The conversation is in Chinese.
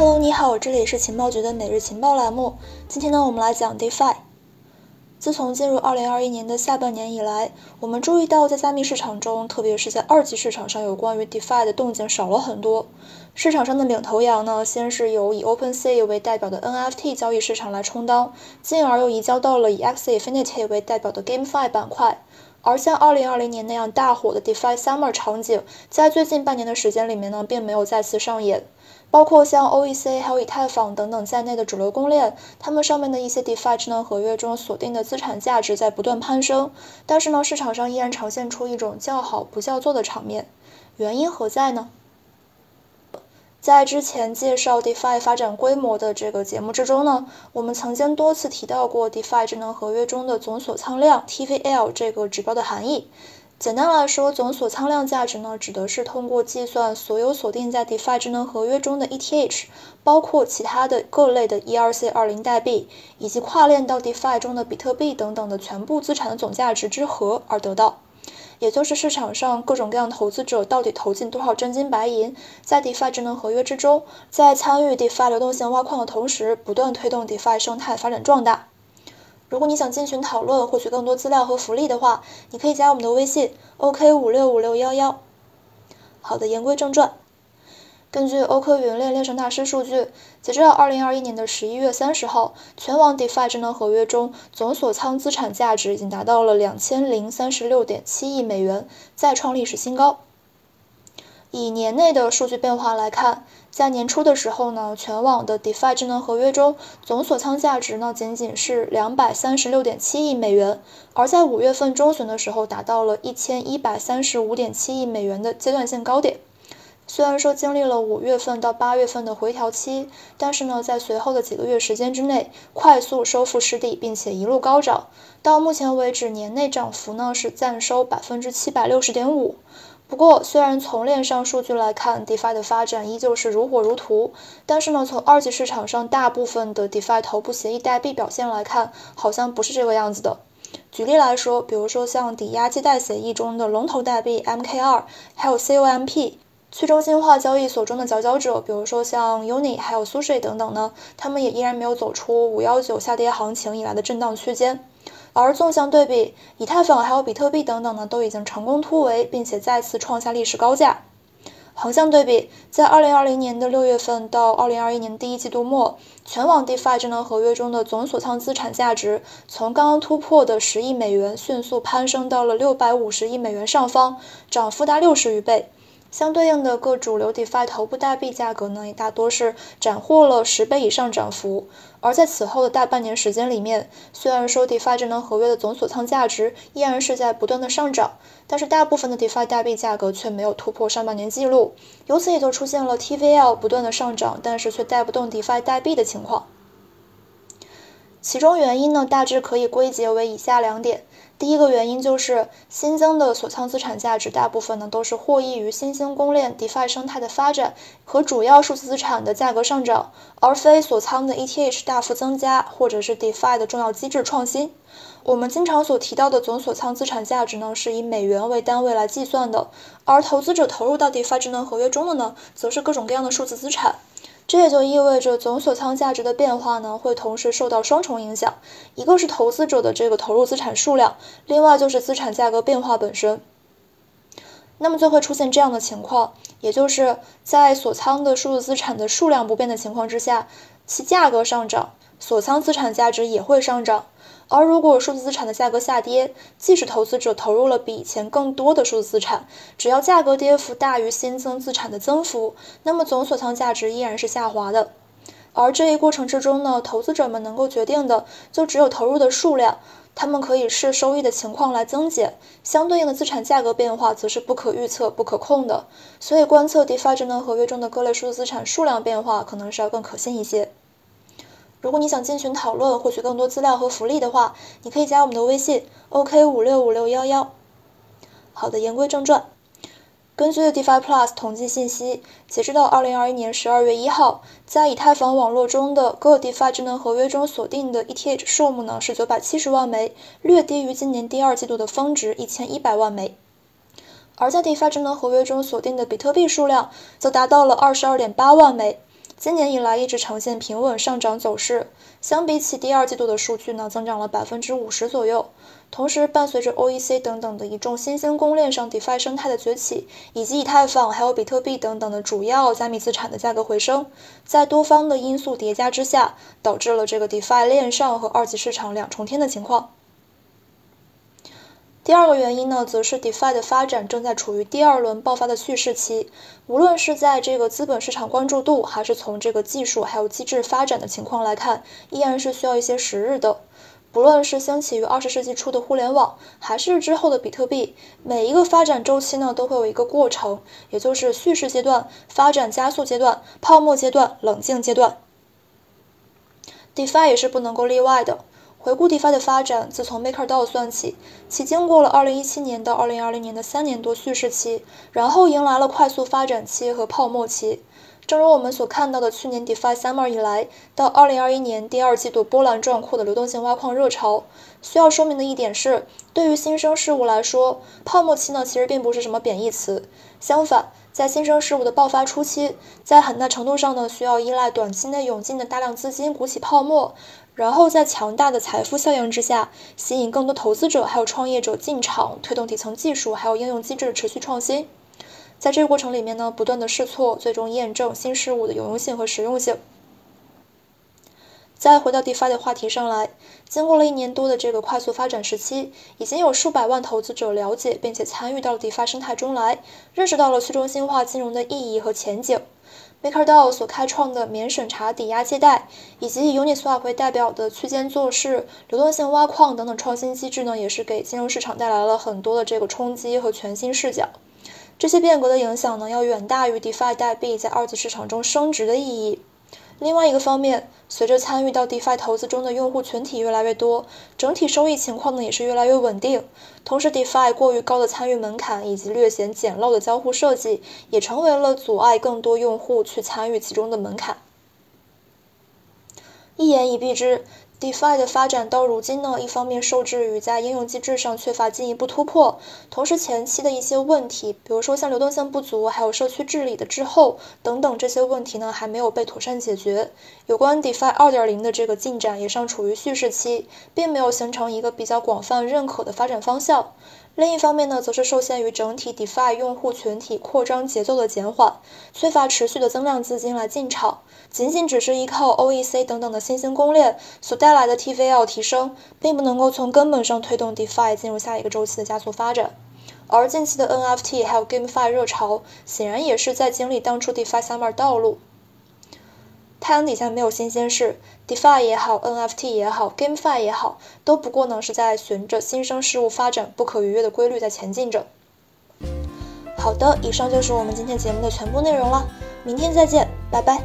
Hello，你好，这里是情报局的每日情报栏目。今天呢，我们来讲 DeFi。自从进入2021年的下半年以来，我们注意到在加密市场中，特别是在二级市场上，有关于 DeFi 的动静少了很多。市场上的领头羊呢，先是由以 OpenSea 为代表的 NFT 交易市场来充当，进而又移交到了以 Xfinity 为代表的 GameFi 板块。而像2020年那样大火的 DeFi Summer 场景，在最近半年的时间里面呢，并没有再次上演。包括像 OEC 还有以太坊等等在内的主流公链，它们上面的一些 DeFi 智能合约中锁定的资产价值在不断攀升，但是呢，市场上依然呈现出一种叫好不叫座的场面，原因何在呢？在之前介绍 DeFi 发展规模的这个节目之中呢，我们曾经多次提到过 DeFi 智能合约中的总锁仓量 TVL 这个指标的含义。简单来说，总锁仓量价值呢，指的是通过计算所有锁定在 DeFi 智能合约中的 ETH，包括其他的各类的 ERC20 代币，以及跨链到 DeFi 中的比特币等等的全部资产的总价值之和而得到。也就是市场上各种各样投资者到底投进多少真金白银在 DeFi 智能合约之中，在参与 DeFi 流动性挖矿的同时，不断推动 DeFi 生态发展壮大。如果你想进群讨论，获取更多资料和福利的话，你可以加我们的微信：OK 五六五六幺幺。好的，言归正传。根据欧科云链链上大师数据，截至到二零二一年的十一月三十号，全网 DeFi 智能合约中总锁仓资产价值已经达到了两千零三十六点七亿美元，再创历史新高。以年内的数据变化来看，在年初的时候呢，全网的 DeFi 智能合约中总锁仓价值呢仅仅是两百三十六点七亿美元，而在五月份中旬的时候达到了一千一百三十五点七亿美元的阶段性高点。虽然说经历了五月份到八月份的回调期，但是呢，在随后的几个月时间之内快速收复失地，并且一路高涨，到目前为止年内涨幅呢是暂收百分之七百六十点五。不过，虽然从链上数据来看，DeFi 的发展依旧是如火如荼，但是呢，从二级市场上大部分的 DeFi 头部协议代币表现来看，好像不是这个样子的。举例来说，比如说像抵押借贷协议中的龙头代币 MKR，还有 COMP，去中心化交易所中的佼佼者，比如说像 Uni，还有 Sushi 等等呢，他们也依然没有走出五幺九下跌行情以来的震荡区间。而纵向对比，以太坊还有比特币等等呢，都已经成功突围，并且再次创下历史高价。横向对比，在二零二零年的六月份到二零二一年第一季度末，全网 DeFi 智能合约中的总锁仓资产价值，从刚刚突破的十亿美元，迅速攀升到了六百五十亿美元上方，涨幅达六十余倍。相对应的各主流 DeFi 头部代币价格呢，也大多是斩获了十倍以上涨幅。而在此后的大半年时间里面，虽然说 DeFi 智能合约的总锁仓价值依然是在不断的上涨，但是大部分的 DeFi 代币价格却没有突破上半年记录，由此也就出现了 TVL 不断的上涨，但是却带不动 DeFi 代币的情况。其中原因呢，大致可以归结为以下两点。第一个原因就是新增的锁仓资产价值大部分呢都是获益于新兴公链 DeFi 生态的发展和主要数字资产的价格上涨，而非锁仓的 ETH 大幅增加或者是 DeFi 的重要机制创新。我们经常所提到的总锁仓资产价值呢是以美元为单位来计算的，而投资者投入到 DeFi 智能合约中的呢则是各种各样的数字资产。这也就意味着总锁仓价值的变化呢，会同时受到双重影响，一个是投资者的这个投入资产数量，另外就是资产价格变化本身。那么就会出现这样的情况，也就是在锁仓的数字资产的数量不变的情况之下，其价格上涨，锁仓资产价值也会上涨。而如果数字资产的价格下跌，即使投资者投入了比以前更多的数字资产，只要价格跌幅大于新增资产的增幅，那么总锁仓价值依然是下滑的。而这一过程之中呢，投资者们能够决定的就只有投入的数量，他们可以视收益的情况来增减，相对应的资产价格变化则是不可预测、不可控的。所以观测 DeFi 智能合约中的各类数字资产数量变化，可能是要更可信一些。如果你想进群讨论，获取更多资料和福利的话，你可以加我们的微信：OK 五六五六幺幺。好的，言归正传。根据 DeFi Plus 统计信息，截止到二零二一年十二月一号，在以太坊网络中的各 DeFi 智能合约中锁定的 ETH 数目呢是九百七十万枚，略低于今年第二季度的峰值一千一百万枚。而在 DeFi 智能合约中锁定的比特币数量则达到了二十二点八万枚。今年以来一直呈现平稳上涨走势。相比起第二季度的数据呢，增长了百分之五十左右。同时，伴随着 OEC 等等的一众新兴公链上 DeFi 生态的崛起，以及以太坊还有比特币等等的主要加密资产的价格回升，在多方的因素叠加之下，导致了这个 DeFi 链上和二级市场两重天的情况。第二个原因呢，则是 DeFi 的发展正在处于第二轮爆发的蓄势期。无论是在这个资本市场关注度，还是从这个技术还有机制发展的情况来看，依然是需要一些时日的。不论是兴起于二十世纪初的互联网，还是之后的比特币，每一个发展周期呢，都会有一个过程，也就是蓄势阶段、发展加速阶段、泡沫阶段、冷静阶段。DeFi 也是不能够例外的。回顾 DeFi 的发展，自从 MakerDAO 算起，其经过了2017年到2020年的三年多蓄势期，然后迎来了快速发展期和泡沫期。正如我们所看到的，去年 DeFi Summer 以来到2021年第二季度波澜壮阔的流动性挖矿热潮，需要说明的一点是，对于新生事物来说，泡沫期呢其实并不是什么贬义词。相反，在新生事物的爆发初期，在很大程度上呢需要依赖短期内涌进的大量资金鼓起泡沫。然后在强大的财富效应之下，吸引更多投资者还有创业者进场，推动底层技术还有应用机制的持续创新。在这个过程里面呢，不断的试错，最终验证新事物的有用性和实用性。再回到 DeFi 的话题上来，经过了一年多的这个快速发展时期，已经有数百万投资者了解并且参与到了 DeFi 生态中来，认识到了去中心化金融的意义和前景。MakerDAO 所开创的免审查抵押借贷，以及以 Uniswap 为代表的区间做市、流动性挖矿等等创新机制呢，也是给金融市场带来了很多的这个冲击和全新视角。这些变革的影响呢，要远大于 DeFi 代币在二级市场中升值的意义。另外一个方面，随着参与到 DeFi 投资中的用户群体越来越多，整体收益情况呢也是越来越稳定。同时，DeFi 过于高的参与门槛以及略显简陋的交互设计，也成为了阻碍更多用户去参与其中的门槛。一言以蔽之。DeFi 的发展到如今呢，一方面受制于在应用机制上缺乏进一步突破，同时前期的一些问题，比如说像流动性不足，还有社区治理的滞后等等这些问题呢，还没有被妥善解决。有关 DeFi 2.0的这个进展也尚处于蓄势期，并没有形成一个比较广泛认可的发展方向。另一方面呢，则是受限于整体 DeFi 用户群体扩张节奏的减缓，缺乏持续的增量资金来进场，仅仅只是依靠 OEC 等等的新兴公链所带来的 TVL 提升，并不能够从根本上推动 DeFi 进入下一个周期的加速发展。而近期的 NFT 还有 GameFi 热潮，显然也是在经历当初 DeFi Summer 道路。太阳底下没有新鲜事，DeFi 也好，NFT 也好，GameFi 也好，都不过呢是在循着新生事物发展不可逾越的规律在前进着。好的，以上就是我们今天节目的全部内容了，明天再见，拜拜。